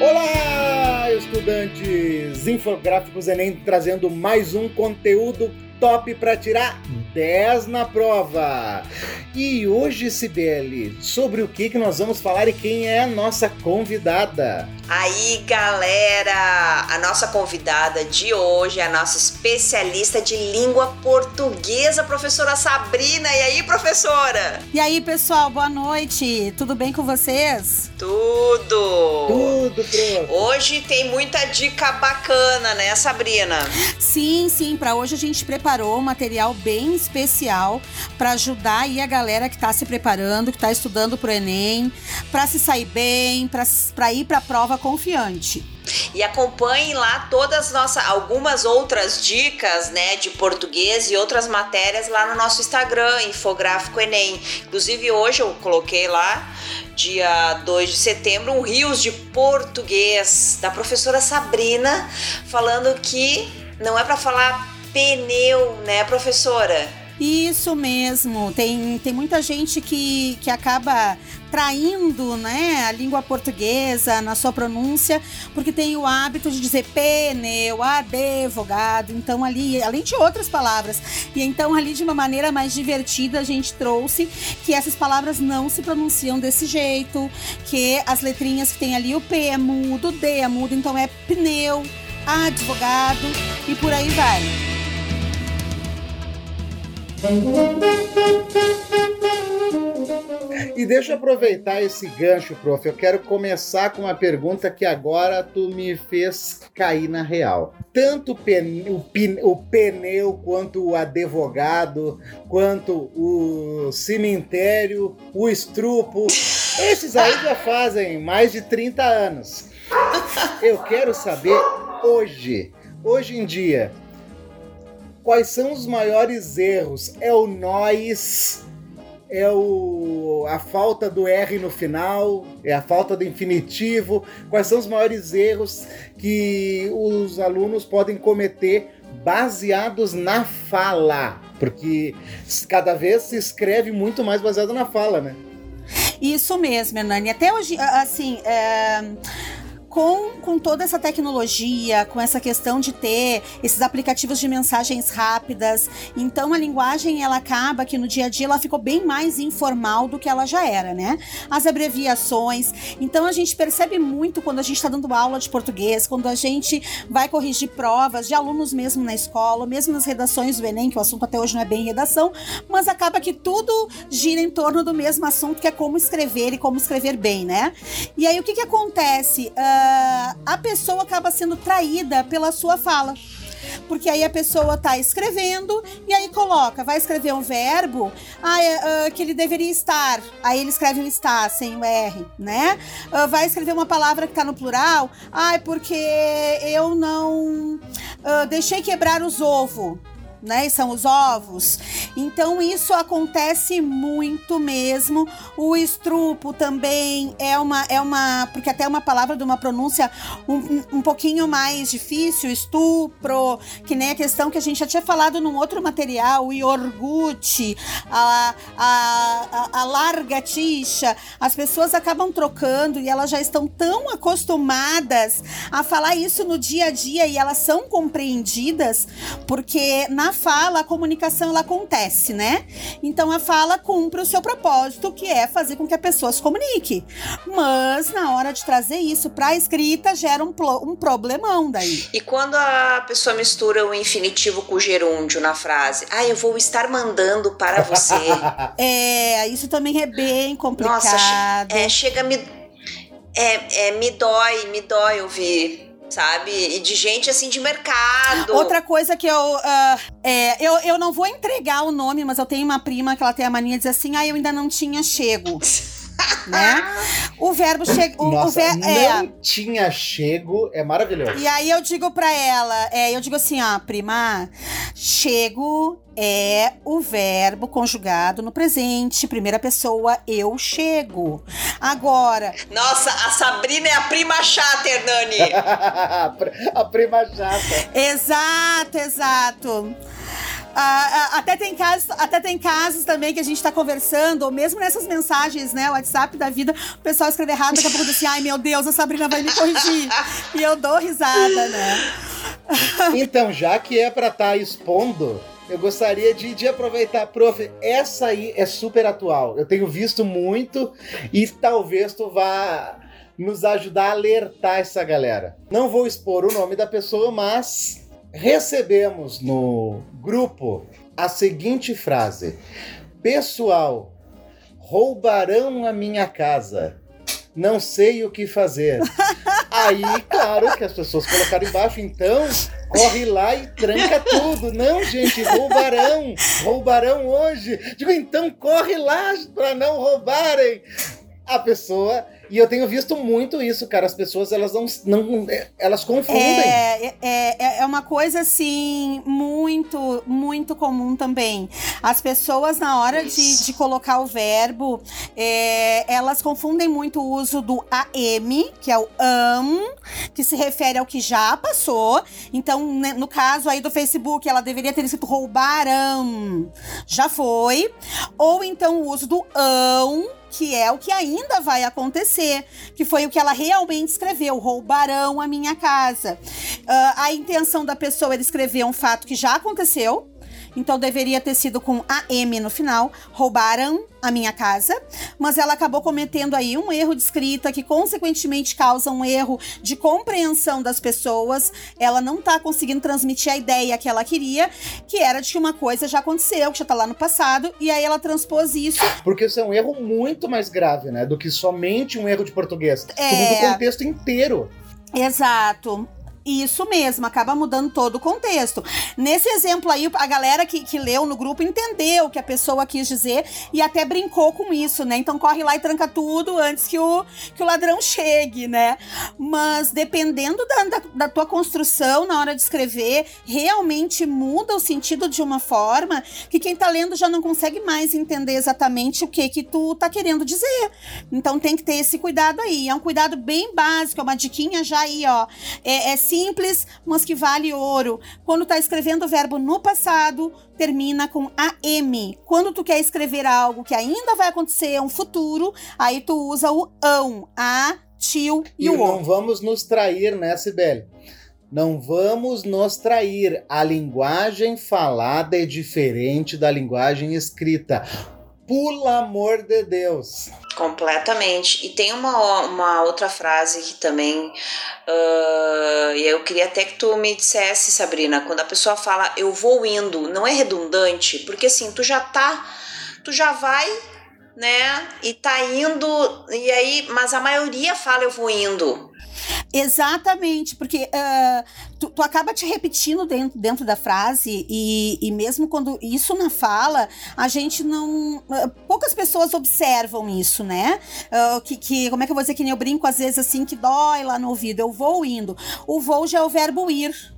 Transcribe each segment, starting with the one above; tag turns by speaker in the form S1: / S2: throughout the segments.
S1: Olá, estudantes! Infográficos Enem trazendo mais um conteúdo top para tirar 10 na prova. E hoje, Sibeli, sobre o que, que nós vamos falar e quem é a nossa convidada?
S2: Aí, galera, a nossa convidada de hoje é a nossa especialista de língua portuguesa, professora Sabrina. E aí, professora?
S3: E aí, pessoal, boa noite. Tudo bem com vocês?
S2: Tudo.
S1: Tudo, prof.
S2: Hoje tem muita dica bacana, né, Sabrina?
S3: Sim, sim, para hoje a gente preparou um material bem especial para ajudar aí a galera que está se preparando, que está estudando para o ENEM, para se sair bem, para ir para a prova confiante.
S2: E acompanhem lá todas nossas algumas outras dicas, né, de português e outras matérias lá no nosso Instagram, Infográfico Enem. Inclusive hoje eu coloquei lá dia 2 de setembro, um Rios de Português da professora Sabrina, falando que não é para falar pneu, né, professora?
S3: Isso mesmo. Tem, tem muita gente que, que acaba traindo né, a língua portuguesa na sua pronúncia, porque tem o hábito de dizer pneu, advogado, então ali, além de outras palavras. E então ali de uma maneira mais divertida a gente trouxe que essas palavras não se pronunciam desse jeito, que as letrinhas que tem ali o P é mudo, o D é mudo, então é pneu, advogado e por aí vai.
S1: E deixa eu aproveitar esse gancho, prof. Eu quero começar com uma pergunta que agora tu me fez cair na real. Tanto o, o pneu, quanto o advogado, quanto o cemitério, o estrupo, esses aí já fazem mais de 30 anos. Eu quero saber hoje, hoje em dia, quais são os maiores erros? É o nós? É o, a falta do R no final? É a falta do infinitivo? Quais são os maiores erros que os alunos podem cometer baseados na fala? Porque cada vez se escreve muito mais baseado na fala, né?
S3: Isso mesmo, Hernani. Até hoje, assim, é com, com toda essa tecnologia, com essa questão de ter esses aplicativos de mensagens rápidas, então a linguagem ela acaba que no dia a dia ela ficou bem mais informal do que ela já era, né? As abreviações. Então a gente percebe muito quando a gente está dando aula de português, quando a gente vai corrigir provas de alunos mesmo na escola, mesmo nas redações do Enem, que o assunto até hoje não é bem redação, mas acaba que tudo gira em torno do mesmo assunto, que é como escrever e como escrever bem, né? E aí o que que acontece? Uh, a pessoa acaba sendo traída pela sua fala. Porque aí a pessoa tá escrevendo e aí coloca, vai escrever um verbo ah, é, uh, que ele deveria estar. Aí ele escreve um está sem o R, né? Uh, vai escrever uma palavra que tá no plural. Ah, é porque eu não uh, deixei quebrar os ovos né? São os ovos. Então isso acontece muito mesmo. O estrupo também é uma é uma porque até é uma palavra de uma pronúncia um, um pouquinho mais difícil, estupro, que nem a questão que a gente já tinha falado num outro material, o iogurte, a, a, a, a larga tixa. As pessoas acabam trocando e elas já estão tão acostumadas a falar isso no dia a dia e elas são compreendidas porque na na fala a comunicação ela acontece, né? Então a fala cumpre o seu propósito, que é fazer com que a pessoa se comunique. Mas na hora de trazer isso para a escrita gera um, um problemão daí.
S2: E quando a pessoa mistura o infinitivo com o gerúndio na frase, ah, eu vou estar mandando para você.
S3: é, isso também é bem complicado. Nossa,
S2: é, chega me é, é, me dói, me dói ouvir sabe? E de gente assim de mercado.
S3: Outra coisa que eu. Uh, é, eu, eu não vou entregar o nome, mas eu tenho uma prima que ela tem a mania de dizer assim: ah, eu ainda não tinha chego. né? O verbo chega.
S1: O, ver, não é. tinha chego, é maravilhoso.
S3: E aí eu digo pra ela, é, eu digo assim, ó, prima, chego é o verbo conjugado no presente, primeira pessoa, eu chego. Agora.
S2: Nossa, a Sabrina é a prima chata, Hernani.
S1: a prima chata.
S3: Exato, exato. Ah, ah, até, tem casos, até tem casos também que a gente tá conversando, ou mesmo nessas mensagens, né? WhatsApp da vida, o pessoal escreve errado, daqui a pouco diz assim, ai meu Deus, a Sabrina vai me corrigir. e eu dou risada, né?
S1: então, já que é pra estar tá expondo, eu gostaria de, de aproveitar, prof. Essa aí é super atual. Eu tenho visto muito e talvez tu vá nos ajudar a alertar essa galera. Não vou expor o nome da pessoa, mas recebemos no grupo a seguinte frase: Pessoal, roubarão a minha casa. Não sei o que fazer. Aí, claro que as pessoas colocaram embaixo, então corre lá e tranca tudo. Não, gente, roubarão. Roubarão hoje. Digo, então corre lá para não roubarem. A pessoa e eu tenho visto muito isso, cara. As pessoas, elas não. não elas confundem.
S3: É, é, é, é uma coisa, assim, muito, muito comum também. As pessoas, na hora de, de colocar o verbo, é, elas confundem muito o uso do AM, que é o am, que se refere ao que já passou. Então, né, no caso aí do Facebook, ela deveria ter escrito roubarão. Já foi. Ou então o uso do ão que é o que ainda vai acontecer, que foi o que ela realmente escreveu: roubarão a minha casa. Uh, a intenção da pessoa era escrever um fato que já aconteceu, então deveria ter sido com AM no final. Roubaram a minha casa, mas ela acabou cometendo aí um erro de escrita que consequentemente causa um erro de compreensão das pessoas. Ela não tá conseguindo transmitir a ideia que ela queria, que era de que uma coisa já aconteceu, que já tá lá no passado, e aí ela transpôs isso.
S1: Porque isso é um erro muito mais grave, né, do que somente um erro de português. É... o contexto inteiro.
S3: Exato. Isso mesmo, acaba mudando todo o contexto. Nesse exemplo aí, a galera que, que leu no grupo entendeu o que a pessoa quis dizer e até brincou com isso, né? Então corre lá e tranca tudo antes que o, que o ladrão chegue, né? Mas dependendo da, da, da tua construção na hora de escrever, realmente muda o sentido de uma forma que quem tá lendo já não consegue mais entender exatamente o que que tu tá querendo dizer. Então tem que ter esse cuidado aí. É um cuidado bem básico, é uma diquinha já aí, ó. É, é mas que vale ouro. Quando tá escrevendo o verbo no passado, termina com AM. Quando tu quer escrever algo que ainda vai acontecer, um futuro, aí tu usa o ão, a, tio e, e o
S1: o. Não vamos nos trair, né, Sibeli? Não vamos nos trair. A linguagem falada é diferente da linguagem escrita. Pelo amor de Deus.
S2: Completamente. E tem uma, uma outra frase que também. Uh, eu queria até que tu me dissesse, Sabrina, quando a pessoa fala eu vou indo, não é redundante? Porque assim, tu já tá. Tu já vai, né? E tá indo. E aí, mas a maioria fala eu vou indo.
S3: Exatamente, porque uh, tu, tu, acaba te repetindo dentro, dentro da frase, e, e mesmo quando isso na fala, a gente não. Uh, poucas pessoas observam isso, né? Uh, que, que, como é que eu vou dizer que nem eu brinco às vezes assim, que dói lá no ouvido, eu vou indo. O vou já é o verbo ir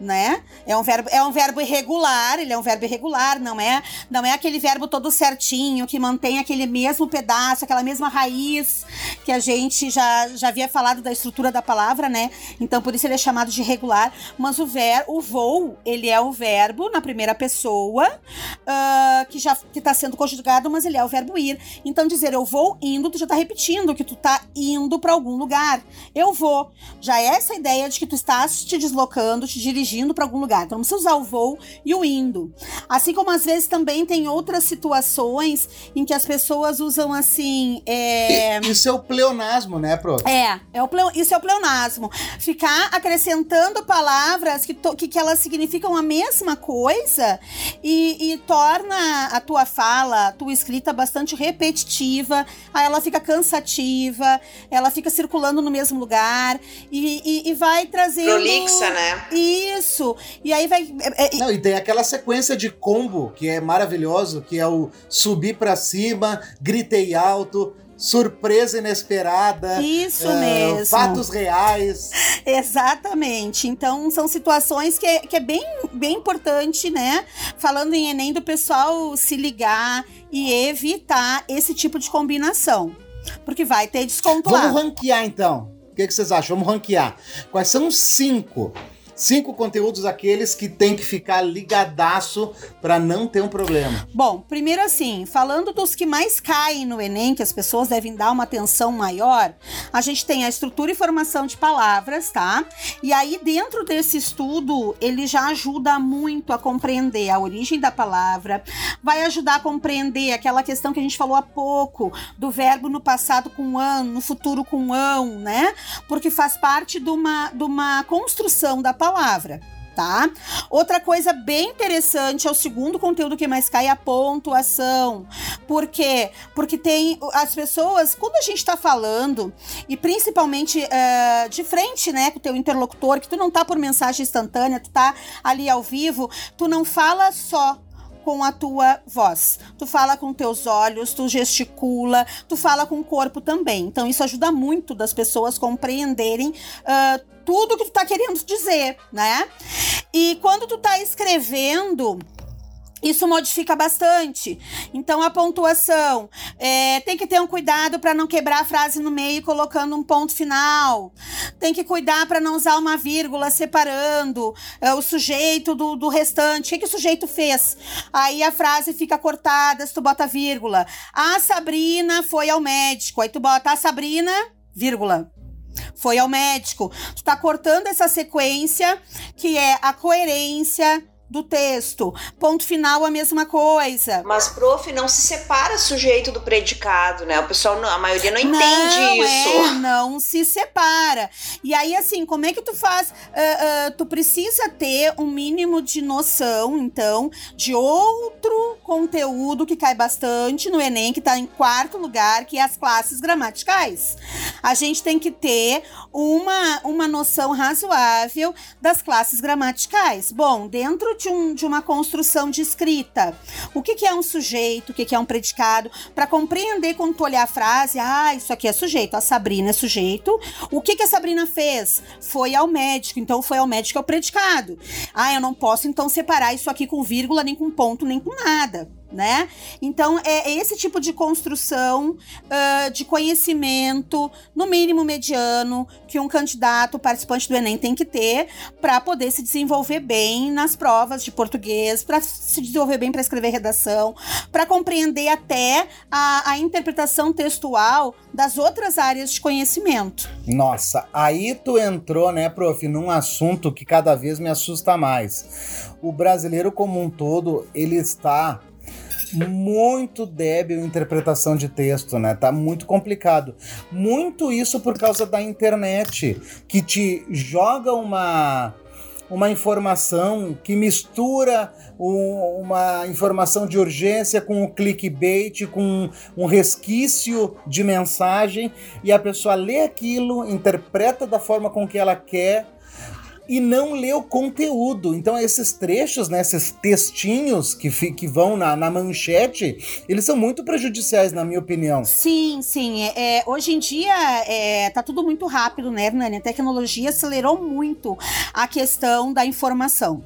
S3: né? É um verbo, é um verbo irregular, ele é um verbo irregular, não é, não é aquele verbo todo certinho que mantém aquele mesmo pedaço, aquela mesma raiz que a gente já já havia falado da estrutura da palavra, né? Então por isso ele é chamado de irregular, mas o ver, o vou, ele é o verbo na primeira pessoa uh, que já que tá sendo conjugado, mas ele é o verbo ir. Então dizer eu vou indo, tu já tá repetindo que tu tá indo para algum lugar. Eu vou. Já é essa ideia de que tu estás te deslocando, te dirigindo dirigindo para algum lugar. Então, você usar o voo e o indo. Assim como às vezes também tem outras situações em que as pessoas usam assim. É...
S1: Isso é o pleonasmo, né, Pro?
S3: É, é o pleo... isso é o pleonasmo. Ficar acrescentando palavras que, to... que, que elas significam a mesma coisa e, e torna a tua fala, a tua escrita bastante repetitiva, aí ela fica cansativa, ela fica circulando no mesmo lugar e, e, e vai trazendo.
S2: Prolixa, né?
S3: Isso isso. E aí vai.
S1: É, é, Não, e tem aquela sequência de combo que é maravilhoso, que é o subir para cima, gritei alto, surpresa inesperada.
S3: Isso uh, mesmo.
S1: Fatos reais.
S3: Exatamente. Então, são situações que é, que é bem, bem importante, né? Falando em Enem, do pessoal se ligar e evitar esse tipo de combinação. Porque vai ter desconto
S1: Vamos lá. ranquear, então. O que, que vocês acham? Vamos ranquear. Quais são os cinco cinco conteúdos aqueles que tem que ficar ligadaço para não ter um problema.
S3: Bom, primeiro assim, falando dos que mais caem no Enem, que as pessoas devem dar uma atenção maior, a gente tem a estrutura e formação de palavras, tá? E aí dentro desse estudo, ele já ajuda muito a compreender a origem da palavra, vai ajudar a compreender aquela questão que a gente falou há pouco do verbo no passado com an, no futuro com ão, né? Porque faz parte de uma, de uma construção da palavra tá? Outra coisa bem interessante é o segundo conteúdo que mais cai, a pontuação. Por quê? Porque tem as pessoas, quando a gente tá falando, e principalmente uh, de frente, né, com o teu interlocutor, que tu não tá por mensagem instantânea, tu tá ali ao vivo, tu não fala só com a tua voz. Tu fala com teus olhos, tu gesticula, tu fala com o corpo também. Então isso ajuda muito das pessoas compreenderem uh, tudo que tu tá querendo dizer, né? E quando tu tá escrevendo, isso modifica bastante. Então, a pontuação é, tem que ter um cuidado para não quebrar a frase no meio colocando um ponto final. Tem que cuidar para não usar uma vírgula separando é, o sujeito do, do restante. O que, que, o sujeito fez? Aí a frase fica cortada se tu bota vírgula. A Sabrina foi ao médico. Aí tu bota a Sabrina, vírgula foi ao médico. Tu tá cortando essa sequência que é a coerência do texto. Ponto final, a mesma coisa.
S2: Mas, prof, não se separa sujeito do predicado, né? O pessoal, a maioria não entende não, isso.
S3: É, não se separa. E aí, assim, como é que tu faz? Uh, uh, tu precisa ter um mínimo de noção, então, de outro conteúdo que cai bastante no Enem, que tá em quarto lugar, que é as classes gramaticais. A gente tem que ter uma, uma noção razoável das classes gramaticais. Bom, dentro de, um, de uma construção de escrita. O que, que é um sujeito, o que, que é um predicado, para compreender quando tu olhar a frase, ah, isso aqui é sujeito, a Sabrina é sujeito. O que, que a Sabrina fez? Foi ao médico, então foi ao médico é o predicado. Ah, eu não posso então separar isso aqui com vírgula, nem com ponto, nem com nada né? Então é esse tipo de construção uh, de conhecimento, no mínimo mediano, que um candidato participante do Enem tem que ter para poder se desenvolver bem nas provas de português, para se desenvolver bem para escrever redação, para compreender até a, a interpretação textual das outras áreas de conhecimento.
S1: Nossa, aí tu entrou, né, prof, num assunto que cada vez me assusta mais. O brasileiro como um todo, ele está muito débil interpretação de texto, né? Tá muito complicado. Muito isso por causa da internet, que te joga uma uma informação que mistura um, uma informação de urgência com um clickbait, com um resquício de mensagem, e a pessoa lê aquilo, interpreta da forma com que ela quer e não lê o conteúdo. Então, esses trechos, né, esses textinhos que, que vão na, na manchete, eles são muito prejudiciais, na minha opinião.
S3: Sim, sim. É, é, hoje em dia é, tá tudo muito rápido, né, Hernani? A tecnologia acelerou muito a questão da informação.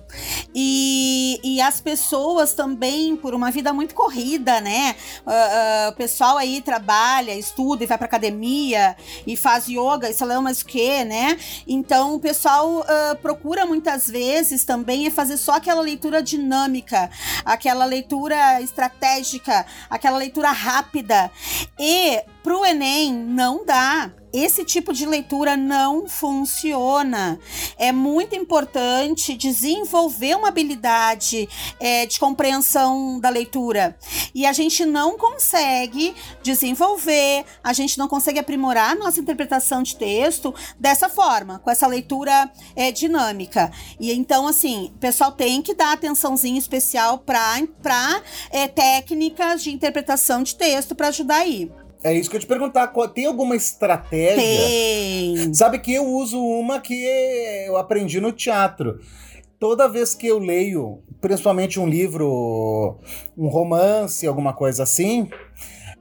S3: E, e as pessoas também, por uma vida muito corrida, né? Uh, uh, o pessoal aí trabalha, estuda e vai pra academia e faz yoga e sei lá mais o que, né? Então, o pessoal. Uh, procura muitas vezes também é fazer só aquela leitura dinâmica, aquela leitura estratégica, aquela leitura rápida. E pro Enem não dá esse tipo de leitura não funciona. É muito importante desenvolver uma habilidade é, de compreensão da leitura. E a gente não consegue desenvolver, a gente não consegue aprimorar a nossa interpretação de texto dessa forma, com essa leitura é, dinâmica. E então, assim, o pessoal tem que dar atençãozinha especial para é, técnicas de interpretação de texto para ajudar aí.
S1: É isso que eu te perguntar. Tem alguma estratégia?
S3: Tem.
S1: Sabe que eu uso uma que eu aprendi no teatro. Toda vez que eu leio, principalmente um livro, um romance, alguma coisa assim,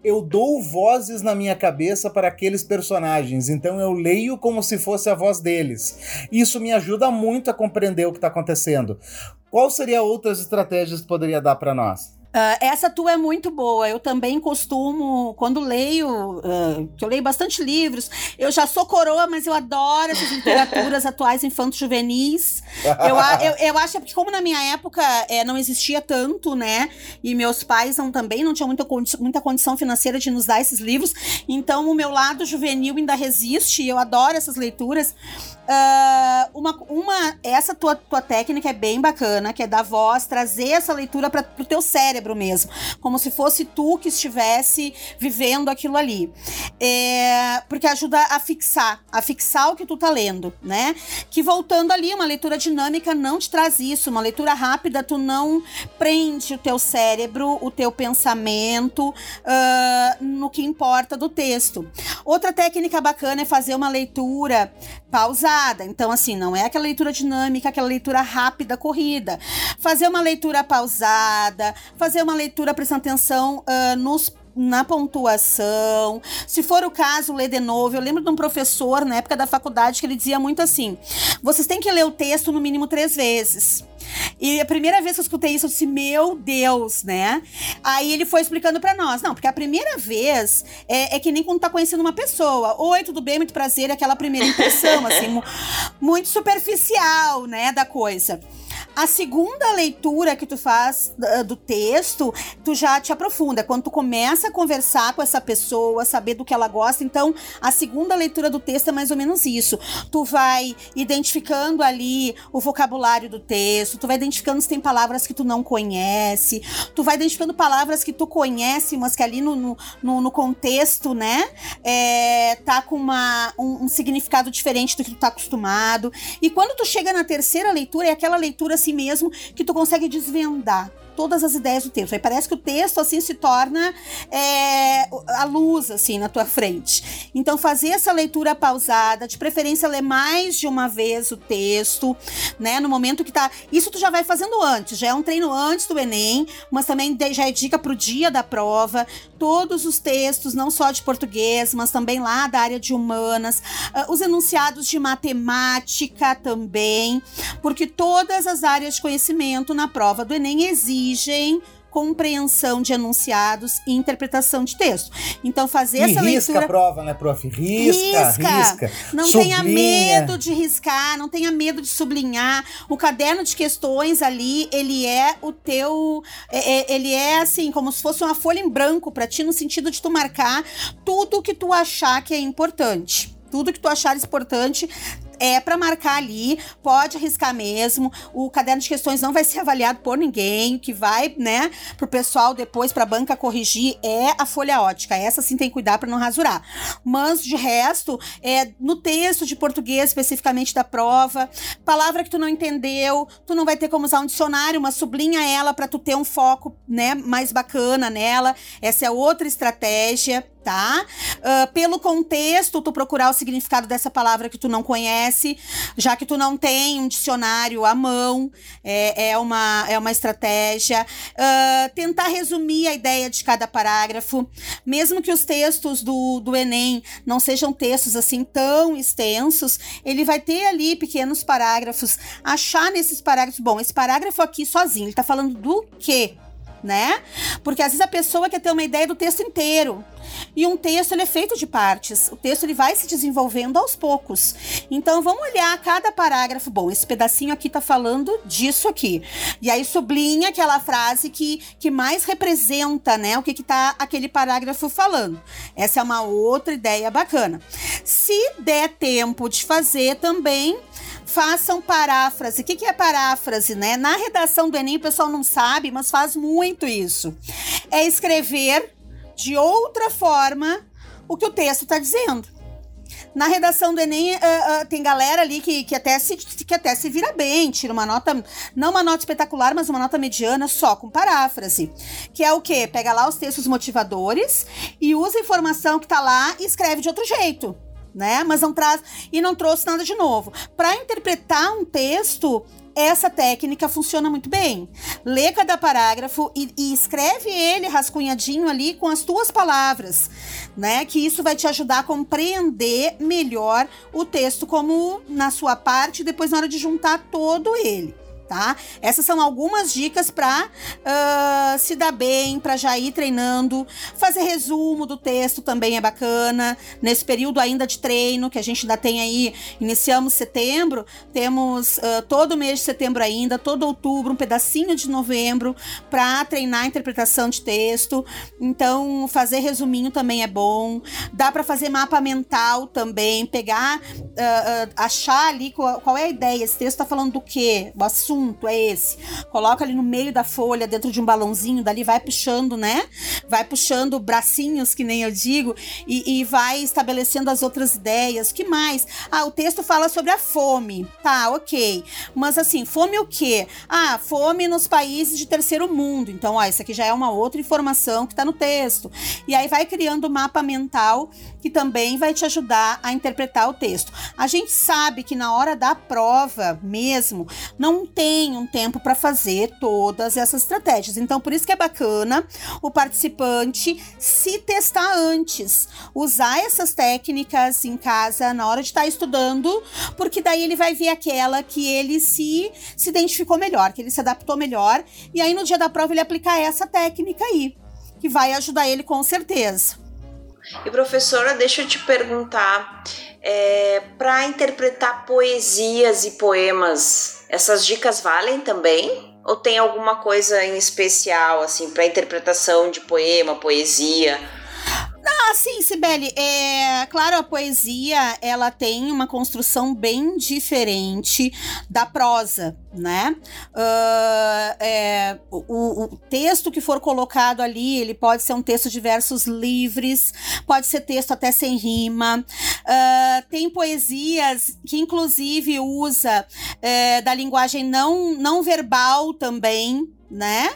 S1: eu dou vozes na minha cabeça para aqueles personagens. Então eu leio como se fosse a voz deles. Isso me ajuda muito a compreender o que está acontecendo. Qual seria outras estratégias que poderia dar para nós?
S3: Uh, essa tua é muito boa. Eu também costumo, quando leio, uh, que eu leio bastante livros, eu já sou coroa, mas eu adoro essas literaturas atuais infanto-juvenis. Eu, eu, eu acho que, como na minha época é, não existia tanto, né? E meus pais não, também não tinham muita, condi muita condição financeira de nos dar esses livros, então o meu lado juvenil ainda resiste. Eu adoro essas leituras. Uh, uma, uma, essa tua, tua técnica é bem bacana, que é dar voz, trazer essa leitura para o teu cérebro mesmo, como se fosse tu que estivesse vivendo aquilo ali, é, porque ajuda a fixar, a fixar o que tu tá lendo, né? Que voltando ali, uma leitura dinâmica não te traz isso, uma leitura rápida tu não prende o teu cérebro, o teu pensamento uh, no que importa do texto. Outra técnica bacana é fazer uma leitura pausada. Então, assim, não é aquela leitura dinâmica, aquela leitura rápida, corrida. Fazer uma leitura pausada, fazer uma leitura prestando atenção uh, nos na pontuação. Se for o caso, ler de novo. Eu lembro de um professor na época da faculdade que ele dizia muito assim: vocês têm que ler o texto no mínimo três vezes. E a primeira vez que eu escutei isso, eu disse, meu Deus, né? Aí ele foi explicando para nós. Não, porque a primeira vez é, é, que nem quando tá conhecendo uma pessoa. Oi, tudo bem, muito prazer, aquela primeira impressão, assim, muito superficial, né, da coisa. A segunda leitura que tu faz do texto, tu já te aprofunda. Quando tu começa a conversar com essa pessoa, saber do que ela gosta, então a segunda leitura do texto é mais ou menos isso. Tu vai identificando ali o vocabulário do texto, tu vai identificando se tem palavras que tu não conhece, tu vai identificando palavras que tu conhece, mas que ali no, no, no contexto, né, é, tá com uma, um, um significado diferente do que tu tá acostumado. E quando tu chega na terceira leitura, é aquela leitura si mesmo que tu consegue desvendar todas as ideias do texto. Aí parece que o texto assim se torna é, a luz assim na tua frente. Então fazer essa leitura pausada, de preferência ler mais de uma vez o texto, né? No momento que tá, isso tu já vai fazendo antes, já é um treino antes do ENEM, mas também já é dica pro dia da prova. Todos os textos, não só de português, mas também lá da área de humanas, uh, os enunciados de matemática também, porque todas as áreas de conhecimento na prova do ENEM existem exigem compreensão de enunciados e interpretação de texto. Então, fazer
S1: e
S3: essa
S1: risca
S3: leitura.
S1: a prova, né, prof? Risca, risca. risca
S3: não
S1: sublinha.
S3: tenha medo de riscar, não tenha medo de sublinhar. O caderno de questões ali, ele é o teu. É, é, ele é assim, como se fosse uma folha em branco para ti, no sentido de tu marcar tudo que tu achar que é importante tudo que tu achares importante é para marcar ali, pode arriscar mesmo. O caderno de questões não vai ser avaliado por ninguém, que vai, né, pro pessoal depois pra banca corrigir é a folha ótica. Essa sim tem que cuidar para não rasurar. Mas de resto, é no texto de português especificamente da prova, palavra que tu não entendeu, tu não vai ter como usar um dicionário, mas sublinha ela para tu ter um foco, né, mais bacana nela. Essa é outra estratégia tá? Uh, pelo contexto, tu procurar o significado dessa palavra que tu não conhece, já que tu não tem um dicionário à mão, é, é, uma, é uma estratégia. Uh, tentar resumir a ideia de cada parágrafo, mesmo que os textos do, do Enem não sejam textos assim tão extensos, ele vai ter ali pequenos parágrafos, achar nesses parágrafos, bom, esse parágrafo aqui sozinho, ele tá falando do quê? Né? Porque às vezes a pessoa quer ter uma ideia do texto inteiro. E um texto ele é feito de partes. O texto ele vai se desenvolvendo aos poucos. Então vamos olhar cada parágrafo. Bom, esse pedacinho aqui tá falando disso aqui. E aí sublinha aquela frase que, que mais representa, né, o que que tá aquele parágrafo falando. Essa é uma outra ideia bacana. Se der tempo de fazer também, façam paráfrase. O que, que é paráfrase, né? Na redação do Enem, o pessoal não sabe, mas faz muito isso. É escrever de outra forma o que o texto está dizendo. Na redação do Enem, uh, uh, tem galera ali que, que, até se, que até se vira bem, tira uma nota, não uma nota espetacular, mas uma nota mediana só com paráfrase. Que é o quê? Pega lá os textos motivadores e usa a informação que tá lá e escreve de outro jeito né? Mas não traz e não trouxe nada de novo. Para interpretar um texto, essa técnica funciona muito bem. Lê cada parágrafo e, e, escreve ele rascunhadinho ali com as tuas palavras, né? Que isso vai te ajudar a compreender melhor o texto como na sua parte, depois na hora de juntar todo ele tá? Essas são algumas dicas para uh, ah, se dar bem, para já ir treinando. Fazer resumo do texto também é bacana. Nesse período ainda de treino, que a gente ainda tem aí, iniciamos setembro, temos uh, todo mês de setembro ainda, todo outubro, um pedacinho de novembro, para treinar a interpretação de texto. Então, fazer resuminho também é bom. Dá para fazer mapa mental também, pegar, uh, achar ali qual, qual, é a ideia. Esse texto tá falando do quê? O assunto é esse. Coloca ali no meio da folha, dentro de um balãozinho, dali vai puxando, né? Vai puxando bracinhos, que nem eu digo, e, e vai estabelecendo as outras ideias. que mais? Ah, o texto fala sobre a fome. Tá, ok. Mas assim, fome o quê? Ah, fome nos países de terceiro mundo. Então, ó, isso aqui já é uma outra informação que tá no texto. E aí vai criando um mapa mental que também vai te ajudar a interpretar o texto. A gente sabe que na hora da prova mesmo, não tem um tempo para fazer todas essas estratégias. Então, por isso que é bacana o participante se testar antes, usar essas técnicas em casa na hora de estar tá estudando, porque daí ele vai ver aquela que ele se, se identificou melhor, que ele se adaptou melhor, e aí no dia da prova ele aplicar essa técnica aí, que vai ajudar ele com certeza.
S2: E professora, deixa eu te perguntar, é, para interpretar poesias e poemas, essas dicas valem também? Ou tem alguma coisa em especial assim para interpretação de poema, poesia?
S3: Ah, sim, Sibeli. É, claro, a poesia ela tem uma construção bem diferente da prosa, né? Uh, é, o, o, texto que for colocado ali, ele pode ser um texto de versos livres, pode ser texto até sem rima. Uh, tem poesias que, inclusive, usa é, da linguagem não, não verbal também, né?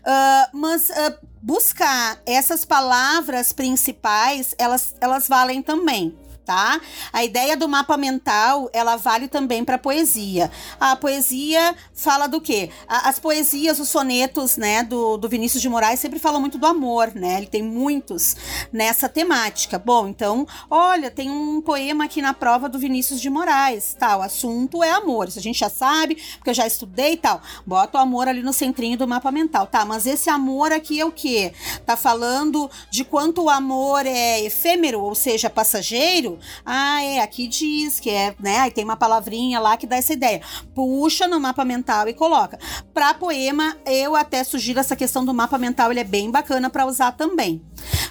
S3: Uh, mas uh, buscar essas palavras principais, elas, elas valem também tá? A ideia do mapa mental, ela vale também para poesia. A poesia fala do quê? As poesias, os sonetos, né, do, do Vinícius de Moraes sempre falam muito do amor, né? Ele tem muitos nessa temática. Bom, então, olha, tem um poema aqui na prova do Vinícius de Moraes. Tá? O assunto é amor. Isso a gente já sabe, porque eu já estudei e tal. Bota o amor ali no centrinho do mapa mental, tá? Mas esse amor aqui é o quê? Tá falando de quanto o amor é efêmero, ou seja, passageiro, ah, é, aqui diz que é, né? Aí tem uma palavrinha lá que dá essa ideia. Puxa no mapa mental e coloca. Para poema, eu até sugiro essa questão do mapa mental, ele é bem bacana para usar também.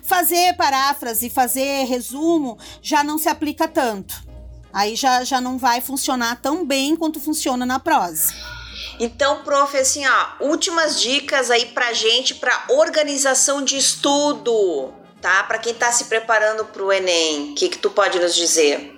S3: Fazer paráfrase, fazer resumo já não se aplica tanto. Aí já, já não vai funcionar tão bem quanto funciona na prosa.
S2: Então, prof, assim, ó, últimas dicas aí pra gente para organização de estudo tá? Para quem está se preparando para o Enem, o que, que tu pode nos dizer?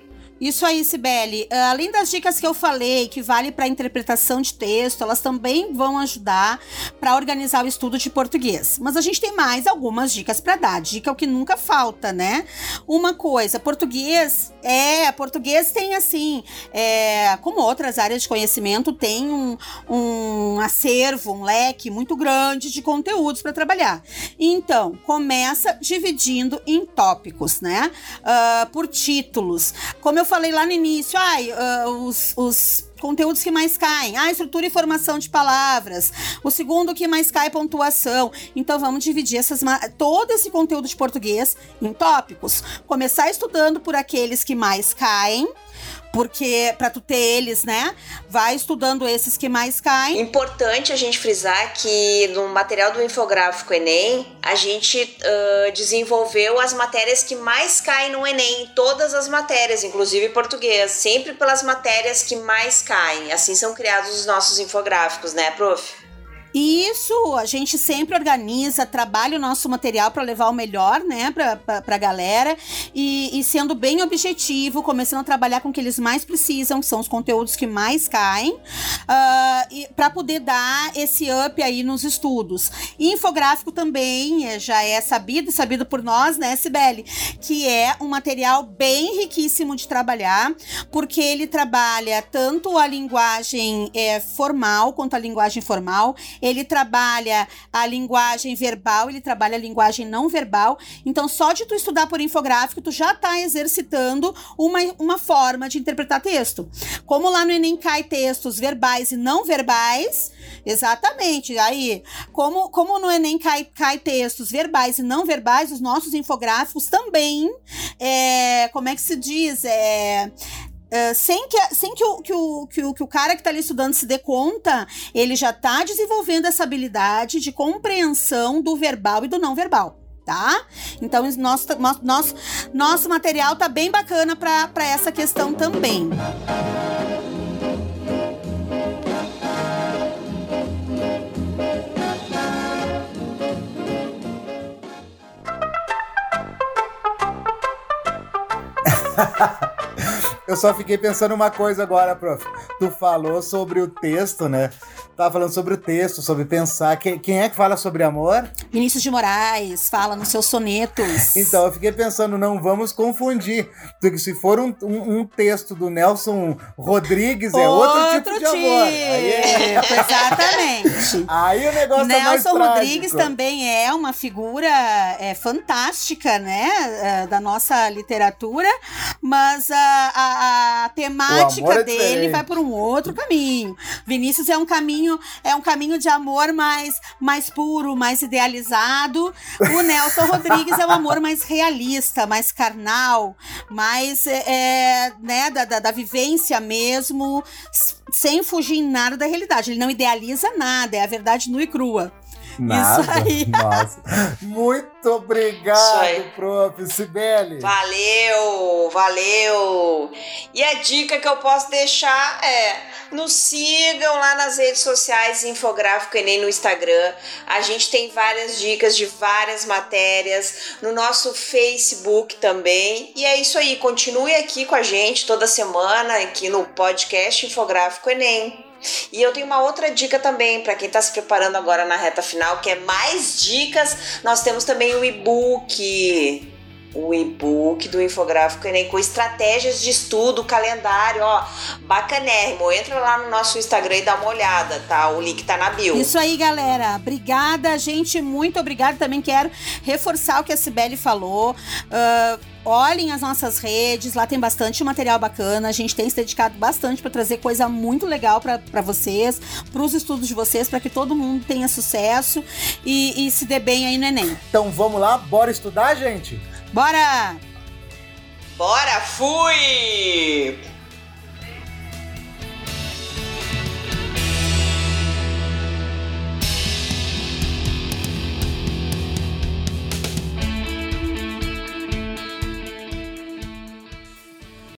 S3: Isso aí, Sibeli. Uh, além das dicas que eu falei, que vale para interpretação de texto, elas também vão ajudar para organizar o estudo de português. Mas a gente tem mais algumas dicas para dar. Dica é o que nunca falta, né? Uma coisa, português é, português tem assim, é, como outras áreas de conhecimento, tem um, um acervo, um leque muito grande de conteúdos para trabalhar. Então, começa dividindo em tópicos, né? Uh, por títulos. Como eu falei lá no início, ai, uh, os, os conteúdos que mais caem. Ah, estrutura e formação de palavras. O segundo que mais cai é pontuação. Então vamos dividir essas todo esse conteúdo de português em tópicos. Começar estudando por aqueles que mais caem porque para tu ter eles, né? Vai estudando esses que mais caem.
S2: Importante a gente frisar que no material do infográfico Enem, a gente uh, desenvolveu as matérias que mais caem no Enem, todas as matérias, inclusive português, sempre pelas matérias que mais caem. Assim são criados os nossos infográficos, né, prof?
S3: Isso, a gente sempre organiza, trabalha o nosso material para levar o melhor, né, pra, pra galera. E, e, sendo bem objetivo, começando a trabalhar com o que eles mais precisam, que são os conteúdos que mais caem, uh, para poder dar esse up aí nos estudos. E infográfico também é, já é sabido, sabido por nós, né, Sibeli, que é um material bem riquíssimo de trabalhar, porque ele trabalha tanto a linguagem é, formal quanto a linguagem formal ele trabalha a linguagem verbal, ele trabalha a linguagem não verbal. Então, só de tu estudar por infográfico, tu já está exercitando uma, uma forma de interpretar texto. Como lá no Enem cai textos verbais e não verbais, exatamente. Aí, como, como no Enem cai, cai textos verbais e não verbais, os nossos infográficos também, é, como é que se diz? É, Uh, sem que, sem que, o, que, o, que, o, que o cara que está ali estudando se dê conta, ele já está desenvolvendo essa habilidade de compreensão do verbal e do não verbal. Tá? Então, nosso, nosso, nosso material tá bem bacana para essa questão também.
S1: Eu só fiquei pensando uma coisa agora, prof. Tu falou sobre o texto, né? Tava falando sobre o texto, sobre pensar. Quem, quem é que fala sobre amor?
S3: Vinícius de Moraes fala nos seus sonetos.
S1: Então, eu fiquei pensando, não vamos confundir. Porque se for um, um, um texto do Nelson Rodrigues, é outro, outro tipo, tipo de amor. Aí
S3: é... Exatamente.
S1: Aí o negócio
S3: Nelson
S1: é mais
S3: Rodrigues também é uma figura é, fantástica, né? É, da nossa literatura, mas a, a, a temática é dele vai por um outro caminho. Vinícius é um caminho caminho é um caminho de amor mais, mais puro, mais idealizado. O Nelson Rodrigues é um amor mais realista, mais carnal, mais é, é, né, da, da, da vivência mesmo, sem fugir em nada da realidade. Ele não idealiza nada, é a verdade nua e crua.
S1: Nada. Isso aí. Nossa. Muito obrigado, prof. Sibeli.
S2: Valeu, valeu. E a dica que eu posso deixar é nos sigam lá nas redes sociais, Infográfico Enem no Instagram. A gente tem várias dicas de várias matérias no nosso Facebook também. E é isso aí, continue aqui com a gente toda semana aqui no podcast Infográfico Enem. E eu tenho uma outra dica também para quem está se preparando agora na reta final, que é mais dicas. Nós temos também o e-book o e-book do Infográfico Enem com estratégias de estudo, calendário, ó, bacanérrimo. Entra lá no nosso Instagram e dá uma olhada, tá? O link tá na bio.
S3: Isso aí, galera. Obrigada, gente. Muito obrigada. Também quero reforçar o que a Cibele falou. Uh, Olhem as nossas redes, lá tem bastante material bacana. A gente tem se dedicado bastante para trazer coisa muito legal para vocês, para os estudos de vocês, para que todo mundo tenha sucesso e, e se dê bem aí no Enem.
S1: Então vamos lá, bora estudar, gente?
S3: Bora!
S2: Bora, fui!